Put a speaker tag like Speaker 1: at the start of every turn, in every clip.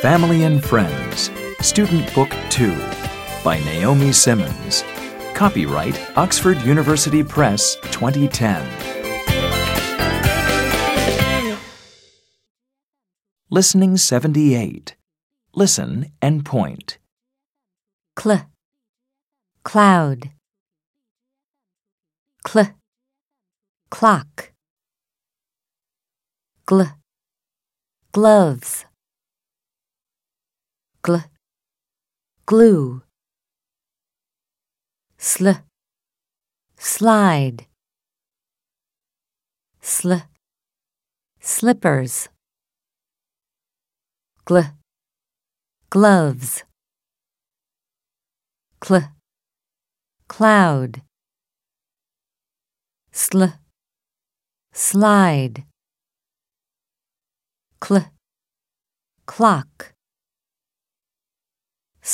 Speaker 1: Family and Friends, Student Book 2 by Naomi Simmons. Copyright Oxford University Press 2010. Listening 78. Listen and point.
Speaker 2: cl, cloud, cl, clock, gl, gloves, gl, glue, sl, slide, sl, slippers, gl, gloves. Cl, cloud, sl, slide, cl, clock,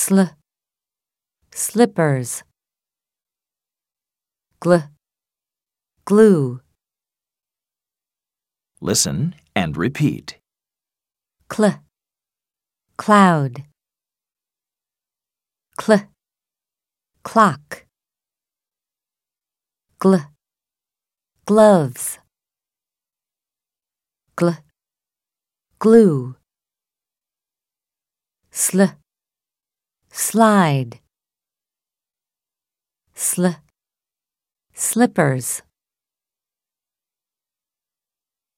Speaker 2: sl, slippers, gl, glue,
Speaker 1: Listen and repeat.
Speaker 2: cl, cloud, cl, clock, gl, gloves, gl, glue, sl, slide, sl, slippers.